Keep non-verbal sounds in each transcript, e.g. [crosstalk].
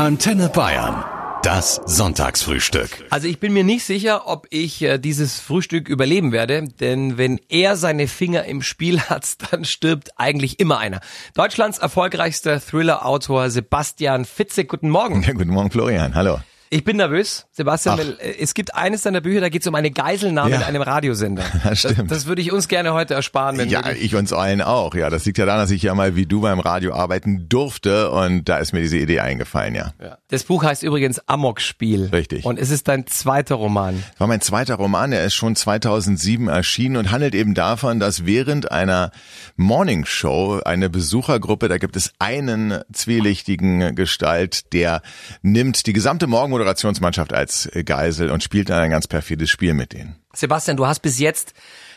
Antenne Bayern. Das Sonntagsfrühstück. Also ich bin mir nicht sicher, ob ich äh, dieses Frühstück überleben werde, denn wenn er seine Finger im Spiel [laughs] hat, dann stirbt eigentlich immer einer. Deutschlands erfolgreichster Thriller-Autor Sebastian Fitzek, guten Morgen. Ja, [laughs] guten Morgen, Florian. Hallo. Ich bin nervös, Sebastian. Weil, äh, es gibt eines deiner Bücher, da geht es um eine Geiselnahme Ja. in einem Radiosender. [laughs] Das stimmt. Das, das würde ich uns gerne heute ersparen. Wenn Ja, ich uns allen auch. Ja, das liegt ja daran, dass ich ja mal wie du beim Radio arbeiten durfte und da ist mir diese Idee eingefallen, ja. ja. Das Buch heißt übrigens Amok-Spiel. Richtig. Und es ist dein zweiter Roman. War mein zweiter Roman, der ist schon 2007 erschienen und handelt eben davon, dass während einer Morningshow eine Besuchergruppe, da gibt es einen zwielichtigen Gestalt, der nimmt die gesamte Morgenmoderationsmannschaft als Geisel und spielt dann ein ganz perfides Spiel mit denen. Sebastian, du hast bis jetzt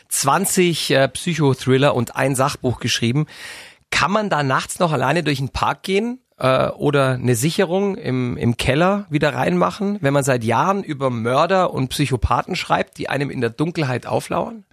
20 äh, Psychothriller und ein Sachbuch geschrieben. Kann man da nachts noch alleine durch den Park gehen äh, oder eine Sicherung im, im Keller wieder reinmachen, wenn man seit Jahren über Mörder und Psychopathen schreibt, die einem in der Dunkelheit auflauern?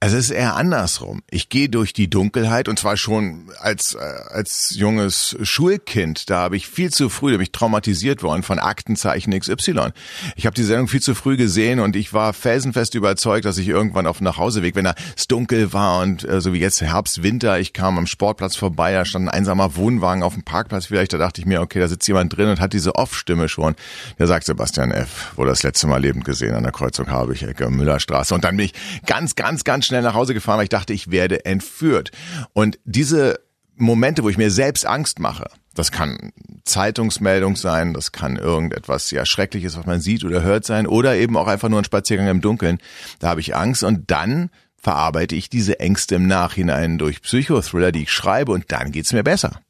Also es ist eher andersrum. Ich gehe durch die Dunkelheit und zwar schon als äh, als junges Schulkind. Da habe ich viel zu früh, da bin ich traumatisiert worden von Aktenzeichen XY. Ich habe die Sendung viel zu früh gesehen und ich war felsenfest überzeugt, dass ich irgendwann auf dem Nachhauseweg, wenn es dunkel war und äh, so wie jetzt Herbst, Winter, ich kam am Sportplatz vorbei, da stand ein einsamer Wohnwagen auf dem Parkplatz vielleicht, da dachte ich mir, okay, da sitzt jemand drin und hat diese Off-Stimme schon. Der sagt Sebastian F., wurde das letzte Mal lebend gesehen an der Kreuzung Habich-Ecke, Müllerstraße. Und dann bin ich ganz, ganz, ganz schnell nach Hause gefahren, weil ich dachte, ich werde entführt. Und diese Momente, wo ich mir selbst Angst mache, das kann Zeitungsmeldung sein, das kann irgendetwas ja Schreckliches, was man sieht oder hört sein, oder eben auch einfach nur ein Spaziergang im Dunkeln. Da habe ich Angst und dann verarbeite ich diese Ängste im Nachhinein durch Psychothriller, die ich schreibe und dann geht's mir besser.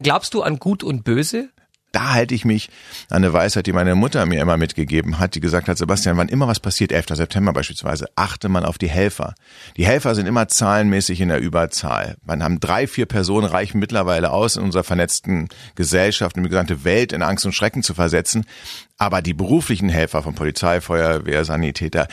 Glaubst du an Gut und Böse? Da halte ich mich an eine Weisheit, die meine Mutter mir immer mitgegeben hat, die gesagt hat, Sebastian, wann immer was passiert, 11. September beispielsweise, achte man auf die Helfer. Die Helfer sind immer zahlenmäßig in der Überzahl. Man haben drei, vier Personen reichen mittlerweile aus, in unserer vernetzten Gesellschaft, in die gesamte Welt in Angst und Schrecken zu versetzen. Aber die beruflichen Helfer von Polizei, Feuerwehr, Sanitäter,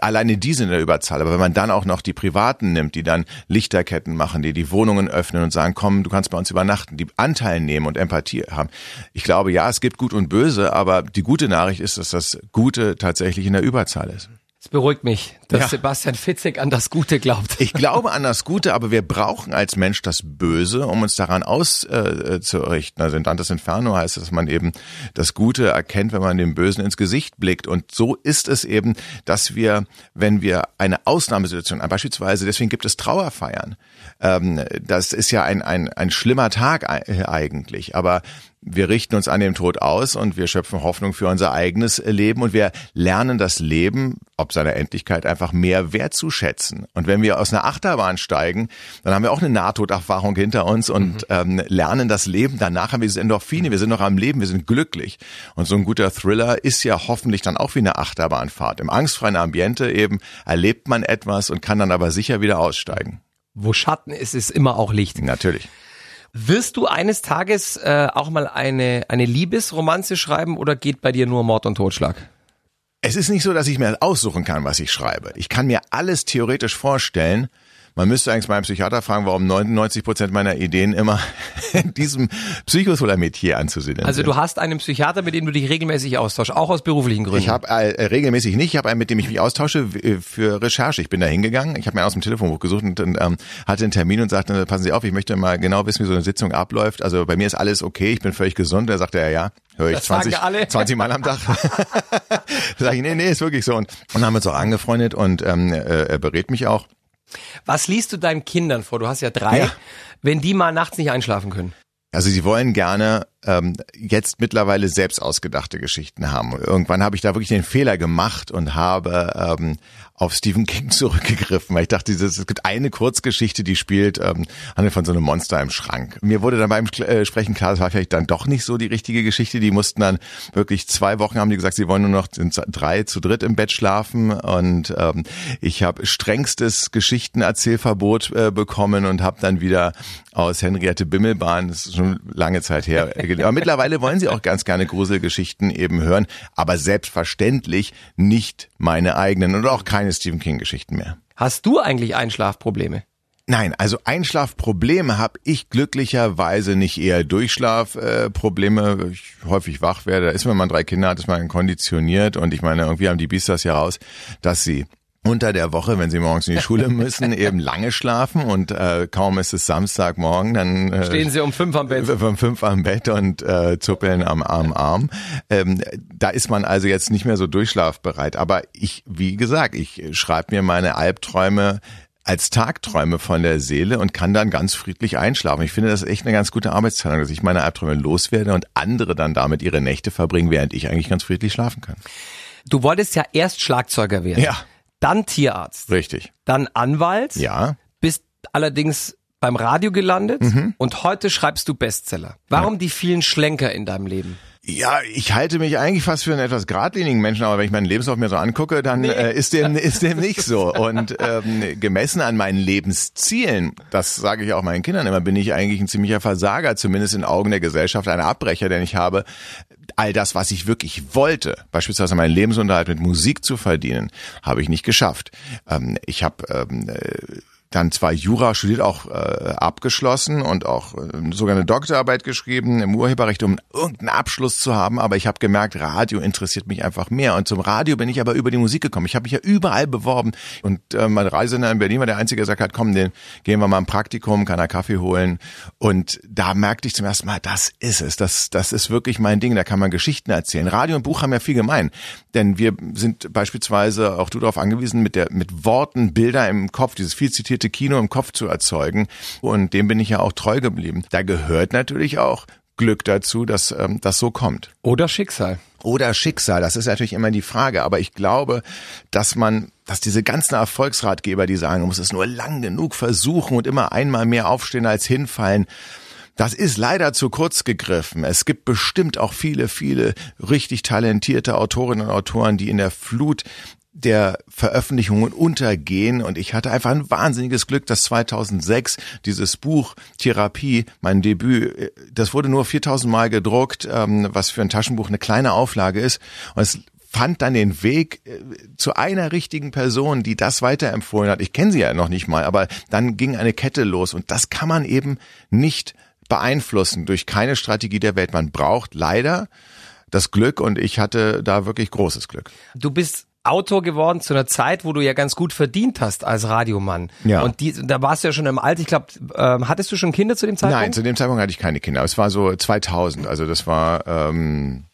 Alleine die sind in der Überzahl. Aber wenn man dann auch noch die Privaten nimmt, die dann Lichterketten machen, die die Wohnungen öffnen und sagen, komm, du kannst bei uns übernachten, die Anteil nehmen und Empathie haben. Ich glaube, ja, es gibt Gut und Böse, aber die gute Nachricht ist, dass das Gute tatsächlich in der Überzahl ist. Es beruhigt mich, dass Ja. Sebastian Fitzek an das Gute glaubt. Ich glaube an das Gute, aber wir brauchen als Mensch das Böse, um uns daran auszurichten. Also in Dantes Inferno heißt es, dass man eben das Gute erkennt, wenn man dem Bösen ins Gesicht blickt. Und so ist es eben, dass wir, wenn wir eine Ausnahmesituation, beispielsweise, deswegen gibt es Trauerfeiern. Ähm, das ist ja ein, ein, ein schlimmer Tag ei- eigentlich, aber wir richten uns an dem Tod aus und wir schöpfen Hoffnung für unser eigenes Leben und wir lernen das Leben, ob seiner Endlichkeit, einfach mehr wertzuschätzen. Und wenn wir aus einer Achterbahn steigen, dann haben wir auch eine Nahtoderfahrung hinter uns und ähm, lernen das Leben. Danach haben wir diese Endorphine, wir sind noch am Leben, wir sind glücklich. Und so ein guter Thriller ist ja hoffentlich dann auch wie eine Achterbahnfahrt. Im angstfreien Ambiente eben erlebt man etwas und kann dann aber sicher wieder aussteigen. Wo Schatten ist, ist immer auch Licht. Natürlich. Wirst du eines Tages äh, auch mal eine, eine Liebesromanze schreiben oder geht bei dir nur Mord und Totschlag? Es ist nicht so, dass ich mir aussuchen kann, was ich schreibe. Ich kann mir alles theoretisch vorstellen. Man müsste eigentlich meinen Psychiater fragen, warum 99 Prozent meiner Ideen immer [laughs] in diesem Psychothriller-Metier anzusiedeln Also du hast einen Psychiater, mit dem du dich regelmäßig austauschst, auch aus beruflichen Gründen. Ich habe äh, regelmäßig nicht. Ich habe einen, mit dem ich mich austausche äh, für Recherche. Ich bin da hingegangen. Ich habe mir aus dem Telefonbuch gesucht und, und ähm, hatte einen Termin und sagte, passen Sie auf, ich möchte mal genau wissen, wie so eine Sitzung abläuft. Also bei mir ist alles okay, ich bin völlig gesund. Da sagte er, ja, höre ich Das sagen 20, alle. 20 Mal am Tag. [laughs] [laughs] sag ich, nee, nee, ist wirklich so. Und, und haben uns auch angefreundet und ähm, äh, er berät mich auch. Was liest du deinen Kindern vor? Du hast ja drei. Ja. Wenn die mal nachts nicht einschlafen können. Also sie wollen gerne ähm, jetzt mittlerweile selbst ausgedachte Geschichten haben. Irgendwann habe ich da wirklich den Fehler gemacht und habe ähm, auf Stephen King [laughs] zurückgegriffen, weil ich dachte, es gibt eine Kurzgeschichte, die spielt, ähm, handelt von so einem Monster im Schrank. Mir wurde dann beim äh, Sprechen klar, das war vielleicht dann doch nicht so die richtige Geschichte. Die mussten dann wirklich zwei Wochen haben die gesagt, sie wollen nur noch drei zu dritt im Bett schlafen und ähm, ich habe strengstes Geschichtenerzählverbot äh, bekommen und habe dann wieder aus Henriette Bimmelbahn, das ist schon lange Zeit her, [laughs] gelesen. aber mittlerweile wollen sie auch ganz gerne Gruselgeschichten eben hören, aber selbstverständlich nicht meine eigenen und auch keine Stephen King Geschichten mehr. Hast du eigentlich Einschlafprobleme? Nein, also Einschlafprobleme habe ich glücklicherweise nicht eher Durchschlafprobleme. Äh, ich häufig wach werde. Da ist, wenn man drei Kinder hat, ist man konditioniert und ich meine, irgendwie haben die Biesters ja raus, dass sie unter der Woche, wenn sie morgens in die Schule müssen, [laughs] eben lange schlafen und äh, kaum ist es Samstagmorgen, dann äh, stehen sie um fünf am Bett. [laughs] Um fünf am Bett und äh, zuppeln am Arm Arm. Ähm, da ist man also jetzt nicht mehr so durchschlafbereit. Aber ich, wie gesagt, ich schreibe mir meine Albträume als Tagträume von der Seele und kann dann ganz friedlich einschlafen. Ich finde das echt eine ganz gute Arbeitsteilung, dass ich meine Albträume loswerde und andere dann damit ihre Nächte verbringen, während ich eigentlich ganz friedlich schlafen kann. Du wolltest ja erst Schlagzeuger werden. Ja dann Tierarzt. Richtig. Dann Anwalt. Ja. Bist allerdings beim Radio gelandet mhm. und heute schreibst du Bestseller. Warum ja. die vielen Schlenker in deinem Leben? Ja, ich halte mich eigentlich fast für einen etwas geradlinigen Menschen, aber wenn ich meinen Lebenslauf mir so angucke, dann nee. äh, ist dem ist dem nicht so. Und ähm, gemessen an meinen Lebenszielen, das sage ich auch meinen Kindern immer, bin ich eigentlich ein ziemlicher Versager, zumindest in Augen der Gesellschaft, ein Abbrecher, denn ich habe all das, was ich wirklich wollte, beispielsweise meinen Lebensunterhalt mit Musik zu verdienen, habe ich nicht geschafft. Ähm, ich habe ähm, äh, dann zwar Jura studiert, auch äh, abgeschlossen und auch äh, sogar eine Doktorarbeit geschrieben im Urheberrecht, um irgendeinen Abschluss zu haben, aber ich habe gemerkt, Radio interessiert mich einfach mehr. Und zum Radio bin ich aber über die Musik gekommen. Ich habe mich ja überall beworben. Und äh, mein Reisender in Berlin war der Einzige, der gesagt hat, komm, den gehen wir mal im Praktikum, kann er Kaffee holen. Und da merkte ich zum ersten Mal, das ist es, das, das ist wirklich mein Ding, da kann man Geschichten erzählen. Radio und Buch haben ja viel gemein, denn wir sind beispielsweise, auch du darauf angewiesen, mit der mit Worten, Bilder im Kopf, dieses viel zitierte konzipierte Kino im Kopf zu erzeugen. Und dem bin ich ja auch treu geblieben. Da gehört natürlich auch Glück dazu, dass ähm, das so kommt. Oder Schicksal. Oder Schicksal, das ist natürlich immer die Frage. Aber ich glaube, dass man, dass diese ganzen Erfolgsratgeber, die sagen, man muss es nur lang genug versuchen und immer einmal mehr aufstehen als hinfallen, das ist leider zu kurz gegriffen. Es gibt bestimmt auch viele, viele richtig talentierte Autorinnen und Autoren, die in der Flut der Veröffentlichungen untergehen und ich hatte einfach ein wahnsinniges Glück, dass 2006 dieses Buch Therapie, mein Debüt, das wurde nur 4000 Mal gedruckt, ähm, was für ein Taschenbuch eine kleine Auflage ist und es fand dann den Weg äh, zu einer richtigen Person, die das weiterempfohlen hat. Ich kenne sie ja noch nicht mal, aber dann ging eine Kette los und das kann man eben nicht beeinflussen durch keine Strategie der Welt. Man braucht leider das Glück und ich hatte da wirklich großes Glück. Du bist Autor geworden zu einer Zeit, wo du ja ganz gut verdient hast als Radiomann. Ja. Und die, da warst du ja schon im Alter. Ich glaube, ähm, hattest du schon Kinder zu dem Zeitpunkt? Nein, zu dem Zeitpunkt hatte ich keine Kinder. Es war so 2000. Also das war. Ähm,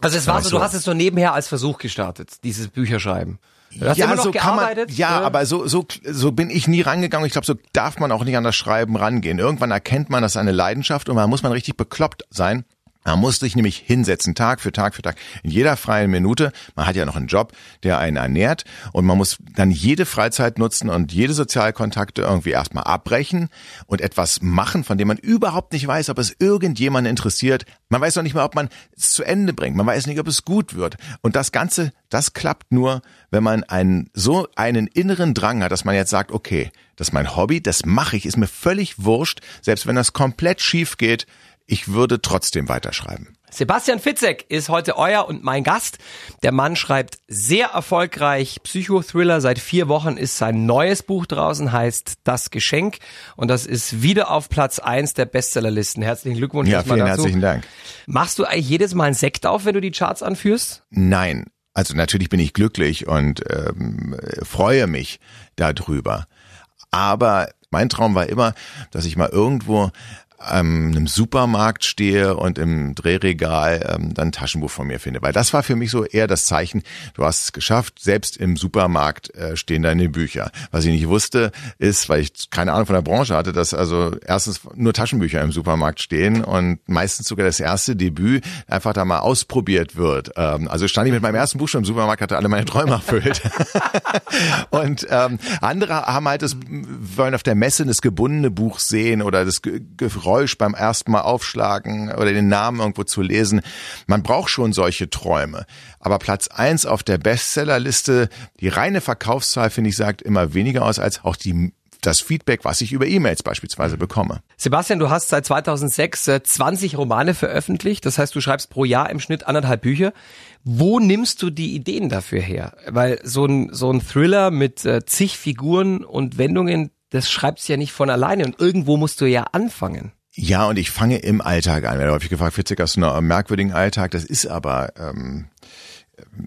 also es war so, du hast es so nebenher als Versuch gestartet, dieses Bücherschreiben. ja, so kann man, ja, aber so, so, so bin ich nie rangegangen. Ich glaube, so darf man auch nicht an das Schreiben rangehen. Irgendwann erkennt man, das ist eine Leidenschaft und man muss man richtig bekloppt sein, man muss sich nämlich hinsetzen, Tag für Tag für Tag, in jeder freien Minute. Man hat ja noch einen Job, der einen ernährt und man muss dann jede Freizeit nutzen und jede Sozialkontakte irgendwie erstmal abbrechen und etwas machen, von dem man überhaupt nicht weiß, ob es irgendjemanden interessiert. Man weiß noch nicht mal, ob man es zu Ende bringt. Man weiß nicht, ob es gut wird. Und das Ganze, das klappt nur, wenn man einen, so einen inneren Drang hat, dass man jetzt sagt, okay, das ist mein Hobby, das mache ich, ist mir völlig wurscht, selbst wenn das komplett schief geht, ich würde trotzdem weiterschreiben. Sebastian Fitzek ist heute euer und mein Gast. Der Mann schreibt sehr erfolgreich Psychothriller. Seit vier Wochen ist sein neues Buch draußen, heißt Das Geschenk. Und das ist wieder auf Platz eins der Bestsellerlisten. Herzlichen Glückwunsch. Ja, vielen dazu. herzlichen Dank. Machst du eigentlich jedes Mal einen Sekt auf, wenn du die Charts anführst? Nein. Also natürlich bin ich glücklich und ähm, freue mich darüber. Aber mein Traum war immer, dass ich mal irgendwo ähm, einem Supermarkt stehe und im Drehregal ähm, dann ein Taschenbuch von mir finde. Weil das war für mich so eher das Zeichen, du hast es geschafft, selbst im Supermarkt äh, stehen deine Bücher. Was ich nicht wusste, ist, weil ich keine Ahnung von der Branche hatte, dass also erstens nur Taschenbücher im Supermarkt stehen und meistens sogar das erste Debüt einfach da mal ausprobiert wird. Ähm, also stand ich mit meinem ersten Buch schon im Supermarkt, hatte alle meine Träume erfüllt. [laughs] und ähm, andere haben halt das, wollen auf der Messe das gebundene Buch sehen oder das Geräusch Geräusch beim ersten Mal aufschlagen oder den Namen irgendwo zu lesen. Man braucht schon solche Träume. Aber Platz eins auf der Bestsellerliste, die reine Verkaufszahl, finde ich, sagt immer weniger aus als auch die das Feedback, was ich über E-Mails beispielsweise bekomme. Sebastian, du hast seit 2006 20 Romane veröffentlicht. Das heißt, du schreibst pro Jahr im Schnitt anderthalb Bücher. Wo nimmst du die Ideen dafür her? Weil so ein, so ein Thriller mit äh, zig Figuren und Wendungen, das schreibst du ja nicht von alleine und irgendwo musst du ja anfangen. Ja, und ich fange im Alltag an. Werde häufig gefragt, Fitzek, hast du einen merkwürdigen Alltag? Das ist aber ähm,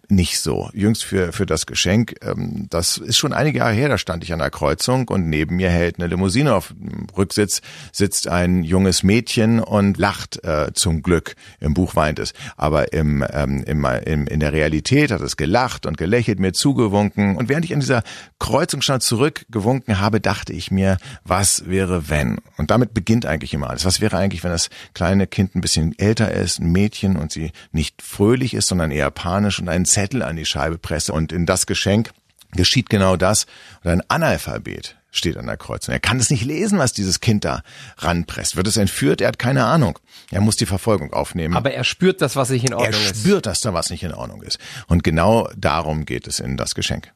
nicht so. Jüngst für, für das Geschenk, ähm, das ist schon einige Jahre her, da stand ich an der Kreuzung und neben mir hält eine Limousine. Auf dem Rücksitz sitzt ein junges Mädchen und lacht äh, zum Glück. Im Buch weint es. Aber im, ähm, im, in der Realität hat es gelacht und gelächelt, mir zugewunken. Und während ich an dieser Kreuzung stand zurückgewunken habe, dachte ich mir, was wäre wenn? Und damit beginnt eigentlich immer alles. Was wäre eigentlich, wenn das kleine Kind ein bisschen älter ist, ein Mädchen und sie nicht fröhlich ist, sondern eher panisch und einen Zettel an die Scheibe presse und in das Geschenk geschieht genau das. Und ein Analphabet steht an der Kreuzung. Er kann es nicht lesen, was dieses Kind da ranpresst. Wird es entführt? Er hat keine Ahnung. Er muss die Verfolgung aufnehmen. Aber er spürt das, was nicht in Ordnung ist. Er spürt, dass da was nicht in Ordnung ist. Und genau darum geht es in das Geschenk.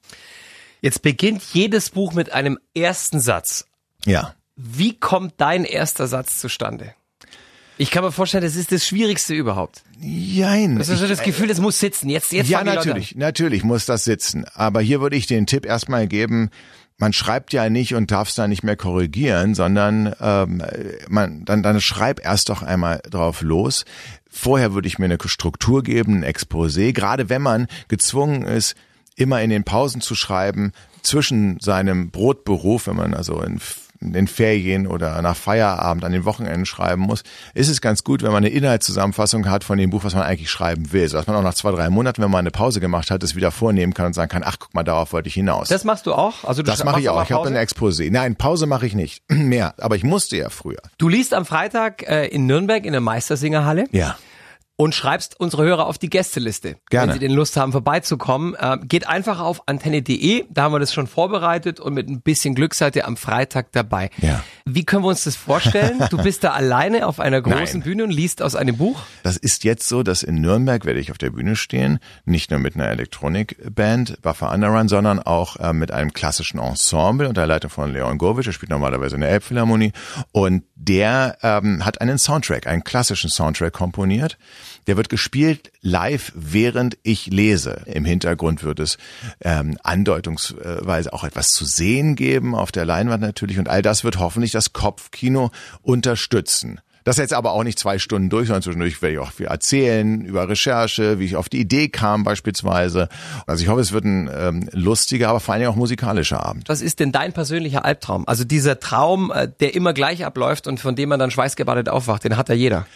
Jetzt beginnt jedes Buch mit einem ersten Satz. Ja. Wie kommt dein erster Satz zustande? Ich kann mir vorstellen, das ist das Schwierigste überhaupt. Jein. Das ist so das Gefühl, es muss sitzen. Jetzt, jetzt ja, natürlich, natürlich muss das sitzen. Aber hier würde ich den Tipp erstmal geben, man schreibt ja nicht und darf es da nicht mehr korrigieren, sondern ähm, man dann, dann schreib erst doch einmal drauf los. Vorher würde ich mir eine Struktur geben, ein Exposé, gerade wenn man gezwungen ist, immer in den Pausen zu schreiben, zwischen seinem Brotberuf, wenn man also in in den Ferien oder nach Feierabend an den Wochenenden schreiben muss, ist es ganz gut, wenn man eine Inhaltszusammenfassung hat von dem Buch, was man eigentlich schreiben will, sodass man auch nach zwei, drei Monaten, wenn man eine Pause gemacht hat, es wieder vornehmen kann und sagen kann, ach guck mal, darauf wollte ich hinaus. Das machst du auch? Also du das mache ich auch. Ich habe ein Exposé. Nein, Pause mache ich nicht [clears throat] mehr, aber ich musste ja früher. Du liest am Freitag äh, in Nürnberg in der Meistersingerhalle. Ja und schreibst unsere Hörer auf die Gästeliste. Gerne. Wenn sie den Lust haben, vorbeizukommen. Äh, geht einfach auf antenne.de, da haben wir das schon vorbereitet und mit ein bisschen Glück seid ihr am Freitag dabei. Ja. Wie können wir uns das vorstellen? Du bist da [laughs] alleine auf einer großen Nein. Bühne und liest aus einem Buch? Das ist jetzt so, dass in Nürnberg werde ich auf der Bühne stehen, nicht nur mit einer Elektronikband, Buffer Underrun, sondern auch äh, mit einem klassischen Ensemble unter Leitung von Leon Govic, der spielt normalerweise in der Elbphilharmonie und der ähm, hat einen Soundtrack, einen klassischen Soundtrack komponiert. Der wird gespielt live, während ich lese. Im Hintergrund wird es ähm, andeutungsweise auch etwas zu sehen geben, auf der Leinwand natürlich. Und all das wird hoffentlich das Kopfkino unterstützen. Das jetzt aber auch nicht zwei Stunden durch, sondern zwischendurch werde ich auch viel erzählen über Recherche, wie ich auf die Idee kam beispielsweise. Also ich hoffe, es wird ein ähm, lustiger, aber vor allem auch musikalischer Abend. Was ist denn dein persönlicher Albtraum? Also dieser Traum, äh, der immer gleich abläuft und von dem man dann schweißgebadet aufwacht, den hat ja jeder.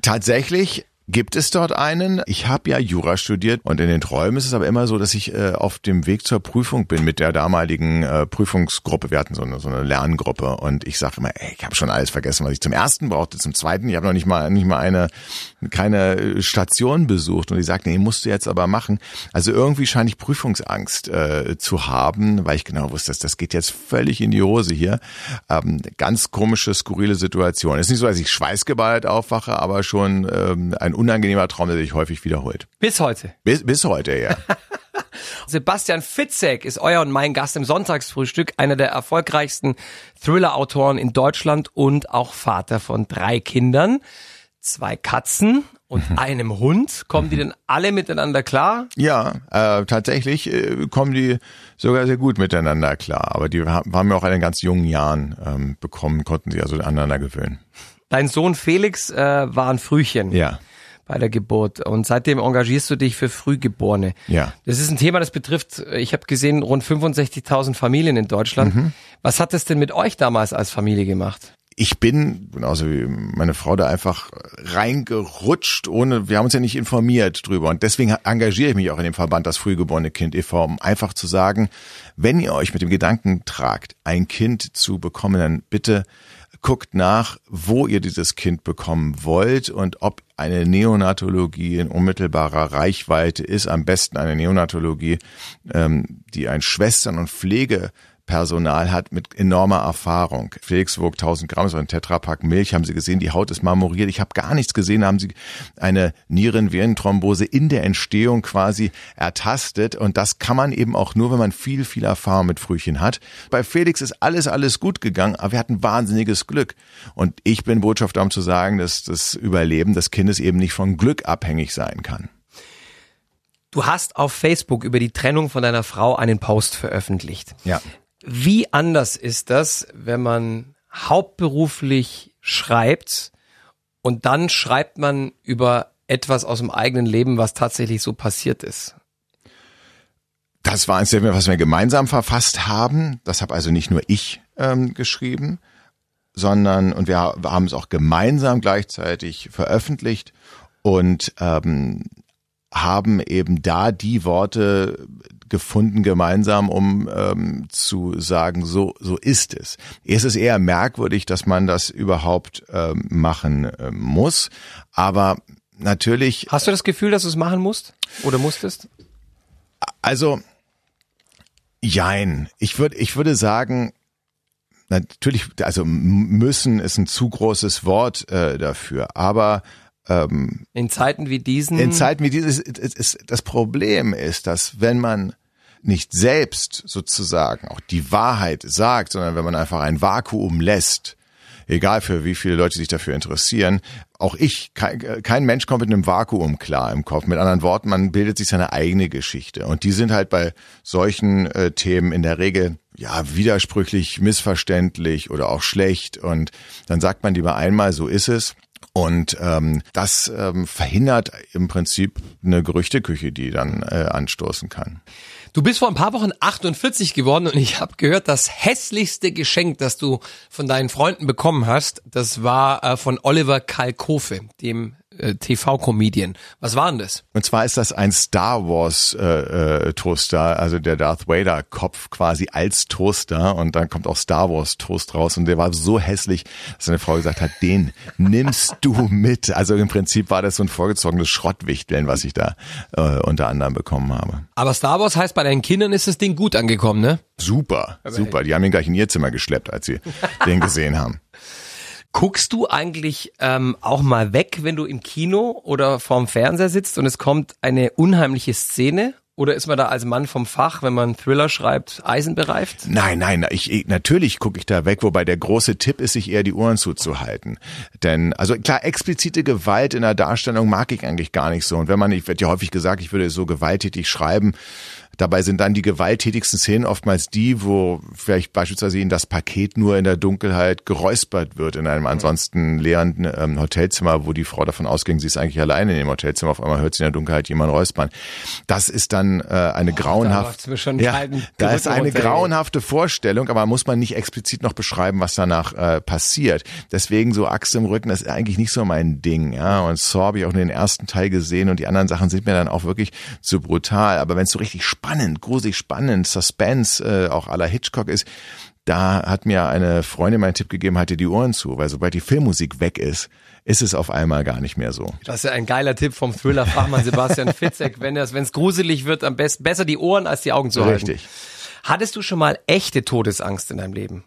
Tatsächlich Gibt es dort einen? Ich habe ja Jura studiert und in den Träumen ist es aber immer so, dass ich äh, auf dem Weg zur Prüfung bin mit der damaligen äh, Prüfungsgruppe. Wir hatten so eine, so eine Lerngruppe und ich sage immer, ey, ich habe schon alles vergessen, was ich zum ersten brauchte, zum zweiten. Ich habe noch nicht mal nicht mal eine keine Station besucht und die sagt, nee, musst du jetzt aber machen. Also irgendwie scheine ich Prüfungsangst äh, zu haben, weil ich genau wusste, dass das geht jetzt völlig in die Hose hier. Ähm, ganz komische, skurrile Situation. Es ist nicht so, dass ich schweißgebadet aufwache, aber schon ähm, ein unangenehmer Traum, der sich häufig wiederholt. Bis heute. Bis, bis heute, ja. [laughs] Sebastian Fitzek ist euer und mein Gast im Sonntagsfrühstück, einer der erfolgreichsten Thriller-Autoren in Deutschland und auch Vater von drei Kindern, zwei Katzen und Mhm. einem Hund. Kommen die denn alle miteinander klar? Ja, äh, tatsächlich äh, kommen die sogar sehr gut miteinander klar. Aber die haben haben wir auch in den ganz jungen Jahren ähm, bekommen, konnten sie also aneinander gewöhnen. Dein Sohn Felix äh, war ein Frühchen. Ja. Bei der Geburt. Und seitdem engagierst du dich für Frühgeborene. Ja. Das ist ein Thema, das betrifft, ich habe gesehen, rund 65.000 Familien in Deutschland. Was hat es denn mit euch damals als Familie gemacht? Ich bin, genauso wie meine Frau, da einfach reingerutscht, ohne, wir haben uns ja nicht informiert drüber. Und deswegen engagiere ich mich auch in dem Verband Das Frühgeborene Kind e.V., um einfach zu sagen, wenn ihr euch mit dem Gedanken tragt, ein Kind zu bekommen, dann bitte guckt nach, wo ihr dieses Kind bekommen wollt und ob eine Neonatologie in unmittelbarer Reichweite ist. Am besten eine Neonatologie, ähm, die ein Schwestern- und Pflegepersonal hat mit enormer Erfahrung. Felix wog 1000 Gramm, so ein Tetrapack Milch, haben Sie gesehen, die Haut ist marmoriert. Ich habe gar nichts gesehen, haben Sie eine Nierenvenenthrombose in der Entstehung quasi ertastet. Und das kann man eben auch nur, wenn man viel, viel Erfahrung mit Frühchen hat. Bei Felix ist alles, alles gut gegangen, aber wir hatten wahnsinniges Glück. Und ich bin Botschafter, um zu sagen, dass das Überleben des Kindes eben nicht von Glück abhängig sein kann. Du hast auf Facebook über die Trennung von deiner Frau einen Post veröffentlicht. Ja. Wie anders ist das, wenn man hauptberuflich schreibt und dann schreibt man über etwas aus dem eigenen Leben, was tatsächlich so passiert ist? Das war eins was wir gemeinsam verfasst haben. Das habe also nicht nur ich ähm, geschrieben, sondern und wir haben es auch gemeinsam gleichzeitig veröffentlicht und ähm, haben eben da die Worte gefunden gemeinsam, um ähm, zu sagen, so so ist es. Es ist eher merkwürdig, dass man das überhaupt ähm, machen äh, muss, aber natürlich. Hast du das Gefühl, dass du es machen musst oder musstest? Also jein. Ich würde ich würde sagen, natürlich, also müssen ist ein zu großes Wort äh, dafür, aber ähm, in Zeiten wie diesen. In Zeiten wie diesen ist, ist, ist das Problem ist, dass wenn man nicht selbst sozusagen auch die Wahrheit sagt, sondern wenn man einfach ein Vakuum lässt, egal für wie viele Leute sich dafür interessieren, auch ich, kein, kein Mensch kommt mit einem Vakuum klar im Kopf. Mit anderen Worten, man bildet sich seine eigene Geschichte. Und die sind halt bei solchen äh, Themen in der Regel ja widersprüchlich, missverständlich oder auch schlecht. Und dann sagt man lieber einmal, so ist es. Und ähm, das ähm, verhindert im Prinzip eine Gerüchteküche, die dann äh, anstoßen kann. Du bist vor ein paar Wochen 48 geworden und ich habe gehört, das hässlichste Geschenk, das du von deinen Freunden bekommen hast, das war äh, von Oliver Kalkofe, dem äh, TV-Comedian. Was war denn das? Und zwar ist das ein Star Wars äh, äh, Toaster, also der Darth Vader Kopf quasi als Toaster und dann kommt auch Star Wars Toast raus und der war so hässlich, dass seine Frau gesagt hat, den nimmst du mit. Also im Prinzip war das so ein vorgezogenes Schrottwichteln, was ich da äh, unter anderem bekommen habe. Aber Star Wars heißt, bei deinen Kindern ist das Ding gut angekommen, ne? Super, Aber super. Hey. Die haben ihn gleich in ihr Zimmer geschleppt, als sie den gesehen haben. Guckst du eigentlich ähm, auch mal weg, wenn du im Kino oder vorm Fernseher sitzt und es kommt eine unheimliche Szene? Oder ist man da als Mann vom Fach, wenn man Thriller schreibt, eisenbereift? Nein, nein, ich, ich natürlich gucke ich da weg, wobei der große Tipp ist, sich eher die Ohren zuzuhalten. Denn, also klar, explizite Gewalt in der Darstellung mag ich eigentlich gar nicht so. Und wenn man, ich wird ja häufig gesagt, ich würde so gewalttätig schreiben, Dabei sind dann die gewalttätigsten Szenen oftmals die, wo vielleicht beispielsweise in das Paket nur in der Dunkelheit geräuspert wird in einem ansonsten leeren ähm, Hotelzimmer, wo die Frau davon ausging, sie ist eigentlich alleine in dem Hotelzimmer. Auf einmal hört sie in der Dunkelheit jemand räuspern. Das ist dann äh, eine oh, grauenhafte, ja, da ist eine grauenhafte Vorstellung, aber muss man nicht explizit noch beschreiben, was danach äh, passiert. Deswegen so Axt im Rücken, das ist eigentlich nicht so mein Ding. Ja, und Saw habe ich auch in den ersten Teil gesehen und die anderen Sachen sind mir dann auch wirklich zu brutal. Aber wenn es so richtig spannend, gruselig spannend, Suspense, äh, auch aller Hitchcock ist, da hat mir eine Freundin meinen Tipp gegeben, hatte die Ohren zu, weil sobald die Filmmusik weg ist, ist es auf einmal gar nicht mehr so. Das ist ja ein geiler Tipp vom Thriller-Fachmann Sebastian [laughs] Fitzek, wenn es, wenn es gruselig wird, am besten besser die Ohren als die Augen zu halten. Richtig. Hattest du schon mal echte Todesangst in deinem Leben?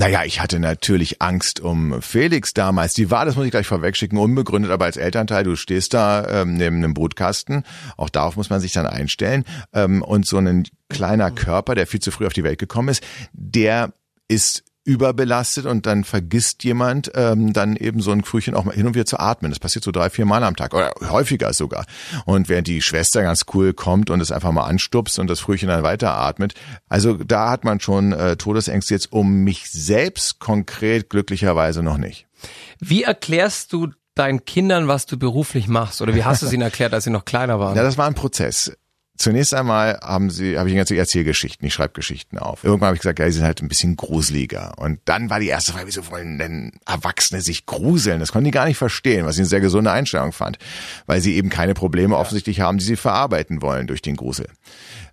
Naja, ich hatte natürlich Angst um Felix damals. Die war, das muss ich gleich vorwegschicken, unbegründet, aber als Elternteil, du stehst da ähm, neben einem Brutkasten, auch darauf muss man sich dann einstellen. Ähm, und so ein kleiner Körper, der viel zu früh auf die Welt gekommen ist, der ist überbelastet und dann vergisst jemand ähm, dann eben so ein Frühchen auch mal hin und wieder zu atmen. Das passiert so drei, vier Mal am Tag oder häufiger sogar. Und während die Schwester ganz cool kommt und es einfach mal anstupst und das Frühchen dann weiter atmet. Also da hat man schon äh, Todesängste jetzt um mich selbst konkret glücklicherweise noch nicht. Wie erklärst du deinen Kindern, was du beruflich machst? Oder wie hast du es ihnen erklärt, als sie noch kleiner waren? Ja, das war ein Prozess. Zunächst einmal haben sie, habe ich ganze Erzählgeschichten, ich schreibe Geschichten auf. Irgendwann habe ich gesagt, ja, die sind halt ein bisschen gruseliger. Und dann war die erste Frage, wieso wollen denn Erwachsene sich gruseln? Das konnten die gar nicht verstehen, was ich eine sehr gesunde Einstellung fand, weil sie eben keine Probleme offensichtlich haben, die sie verarbeiten wollen durch den Grusel.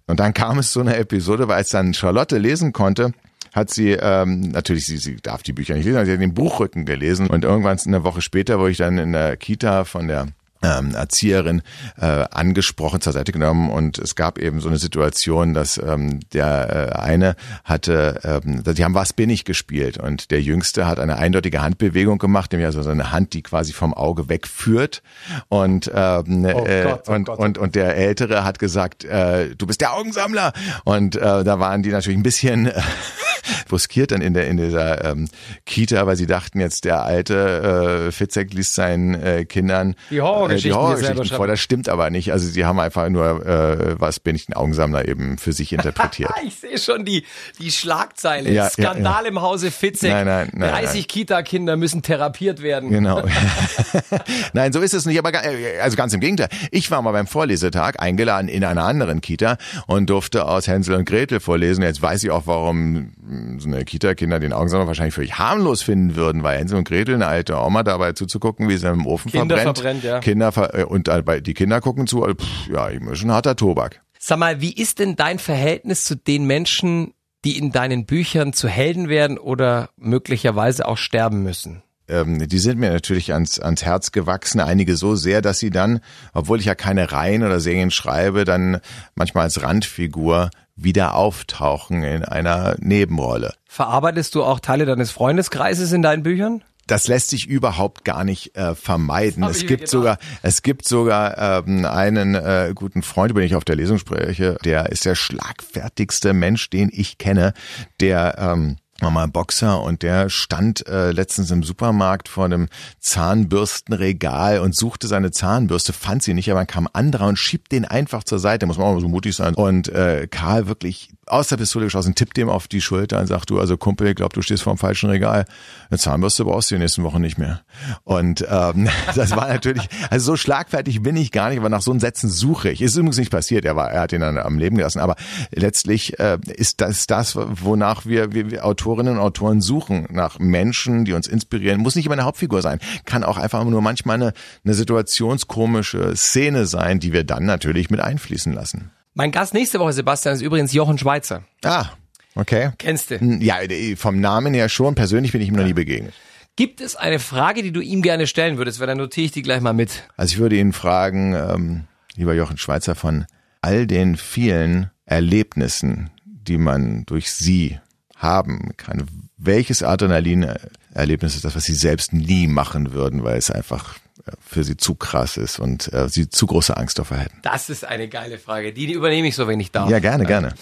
Und dann kam es zu einer Episode, weil es dann Charlotte lesen konnte, hat sie ähm, natürlich, sie, sie darf die Bücher nicht lesen, aber sie hat den Buchrücken gelesen. Und irgendwann eine Woche später, wo ich dann in der Kita von der ähm, Erzieherin äh, angesprochen, zur Seite genommen. Und es gab eben so eine Situation, dass ähm, der äh, eine hatte, ähm, die haben was bin ich gespielt? Und der Jüngste hat eine eindeutige Handbewegung gemacht, nämlich also so eine Hand, die quasi vom Auge wegführt. Und ähm, oh äh, Gott, oh und, Gott. und und der Ältere hat gesagt, äh, du bist der Augensammler. Und äh, da waren die natürlich ein bisschen [laughs] buskiert dann in der in dieser ähm, Kita, weil sie dachten jetzt der alte äh, Fitzek liest seinen äh, Kindern Die Horrorgeschichten, äh, die die Horrorgeschichten schreibt. vor. Das stimmt aber nicht. Also sie haben einfach nur äh, was bin ich ein Augensammler eben für sich interpretiert. [laughs] Ich sehe schon die, die Schlagzeile. Ja, ja, Skandal im Hause Fitzek. Nein, nein, nein, 30 Kita-Kinder müssen therapiert werden. Genau. [laughs] [laughs] Nein, so ist es nicht, aber äh, also ganz im Gegenteil. Ich war mal beim Vorlesetag eingeladen in einer anderen Kita und durfte aus Hänsel und Gretel vorlesen. Jetzt weiß ich auch, warum so eine Kita-Kinder den Augensammler wahrscheinlich völlig harmlos finden würden, weil Hänsel und Gretel, eine alte Oma, dabei zuzugucken, wie sie im Ofen Kinder verbrennt. verbrennt, ja. Kinder ver äh, und äh, die Kinder gucken zu, äh, pff, ja, ist schon harter Tobak. Sag mal, wie ist denn dein Verhältnis zu den Menschen, die in deinen Büchern zu Helden werden oder möglicherweise auch sterben müssen? ähm, die sind mir natürlich ans, ans Herz gewachsen. Einige so sehr, dass sie dann, obwohl ich ja keine Reihen oder Serien schreibe, dann manchmal als Randfigur wieder auftauchen in einer Nebenrolle. Verarbeitest du auch Teile deines Freundeskreises in deinen Büchern? Das lässt sich überhaupt gar nicht äh, vermeiden. Es gibt gedacht. sogar, es gibt sogar ähm, einen äh, guten Freund, über den ich auf der Lesung spreche. Der ist der schlagfertigste Mensch, den ich kenne. Der ähm, war mal Boxer und der stand äh, letztens im Supermarkt vor einem Zahnbürstenregal und suchte seine Zahnbürste, fand sie nicht, aber dann kam ein anderer und schiebt den einfach zur Seite, muss man auch mal so mutig sein. Und äh, Karl wirklich aus der Pistole geschossen, tippt dem auf die Schulter und sagt, du, also Kumpel, ich glaube, du stehst vor dem falschen Regal. Eine Zahnbürste brauchst du die nächsten Wochen nicht mehr. Und ähm, [laughs] das war natürlich, also so schlagfertig bin ich gar nicht, aber nach so einem Sätzen suche ich. Ist übrigens nicht passiert, er, war, er hat ihn dann am Leben gelassen, aber letztlich äh, ist das das, wonach wir, wir, wir Autorinnen und Autoren suchen, nach Menschen, die uns inspirieren. Muss nicht immer eine Hauptfigur sein, kann auch einfach nur manchmal eine, eine situationskomische Szene sein, die wir dann natürlich mit einfließen lassen. Mein Gast nächste Woche, Sebastian, ist übrigens Jochen Schweizer. Ah, okay. Kennst du? Ja, vom Namen her schon. Persönlich bin ich ihm noch nie begegnet. Gibt es eine Frage, die du ihm gerne stellen würdest? Weil dann notiere ich die gleich mal mit. Also ich würde ihn fragen, ähm, lieber Jochen Schweizer, von all den vielen Erlebnissen, die man durch Sie haben kann, welches Adrenalin-Erlebnis ist das, was Sie selbst nie machen würden, weil es einfach für Sie zu krass ist und äh, Sie zu große Angst davor hätten? Das ist eine geile Frage. Die übernehme ich so, wenn ich darf. Ja, gerne, gerne.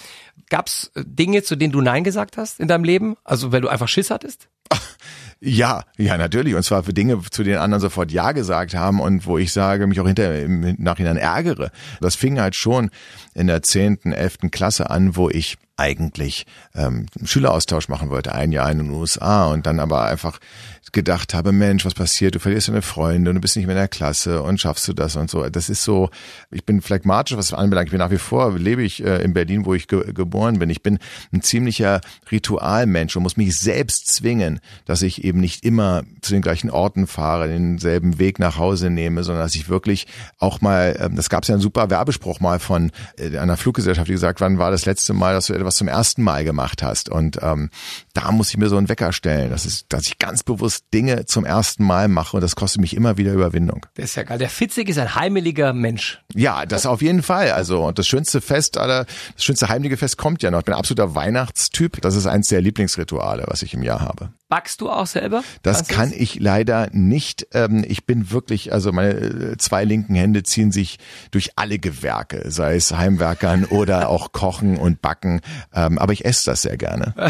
Gab's äh, Dinge, zu denen du Nein gesagt hast in deinem Leben? Also, weil du einfach Schiss hattest? [laughs] Ja, ja, natürlich. Und zwar für Dinge, zu denen andere sofort Ja gesagt haben und wo ich sage, mich auch hinterher im Nachhinein ärgere. Das fing halt schon in der zehnten, elften Klasse an, wo ich eigentlich ähm, Schüleraustausch machen wollte, ein Jahr in den USA und dann aber einfach gedacht habe, Mensch, was passiert? Du verlierst deine Freunde und du bist nicht mehr in der Klasse und schaffst du das und so. Das ist so, ich bin phlegmatisch, was anbelangt. Ich bin nach wie vor, lebe ich äh, in Berlin, wo ich ge geboren bin. Ich bin ein ziemlicher Ritualmensch und muss mich selbst zwingen, dass ich eben nicht immer zu den gleichen Orten fahre, denselben Weg nach Hause nehme, sondern dass ich wirklich auch mal, ähm, das gab es ja einen super Werbespruch mal von äh, einer Fluggesellschaft, die gesagt, wann war das letzte Mal, dass du etwas zum ersten Mal gemacht hast? Und ähm, da muss ich mir so einen Wecker stellen. Das ist, dass ich ganz bewusst Dinge zum ersten Mal mache und das kostet mich immer wieder Überwindung. Das ist ja geil. Der Fitzig ist ein heimeliger Mensch. Ja, das auf jeden Fall. Also und das schönste Fest aller, das schönste heimliche Fest kommt ja noch. Ich bin ein absoluter Weihnachtstyp. Das ist eins der Lieblingsrituale, was ich im Jahr habe. Backst du auch selber? Das du kann ich leider nicht. Ähm, ich bin wirklich, also meine äh, zwei linken Hände ziehen sich durch alle Gewerke, sei es Heimwerkern [laughs] oder auch Kochen und Backen. Ähm, aber ich esse das sehr gerne. [laughs]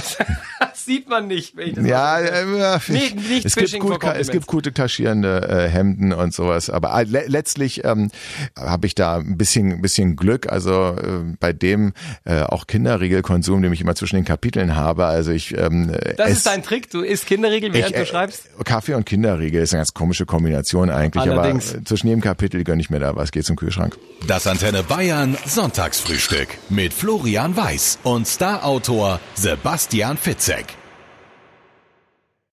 Das sieht man nicht, wenn ich das Ja, äh, ja, Nicht- nicht es, gibt gut, es gibt gute taschierende äh, Hemden und sowas, aber le letztlich ähm, habe ich da ein bisschen, ein bisschen Glück. Also äh, bei dem äh, auch Kinderriegelkonsum, den ich immer zwischen den Kapiteln habe. Also ich ähm, Das ist dein Trick. Du isst Kinderriegel, während ich, du äh, schreibst. Kaffee und Kinderriegel ist eine ganz komische Kombination eigentlich, Allerdings. aber zwischen jedem Kapitel gönne ich mir da was, geht zum Kühlschrank. Das Antenne Bayern Sonntagsfrühstück mit Florian Weiß und Starautor Sebastian Fitzek.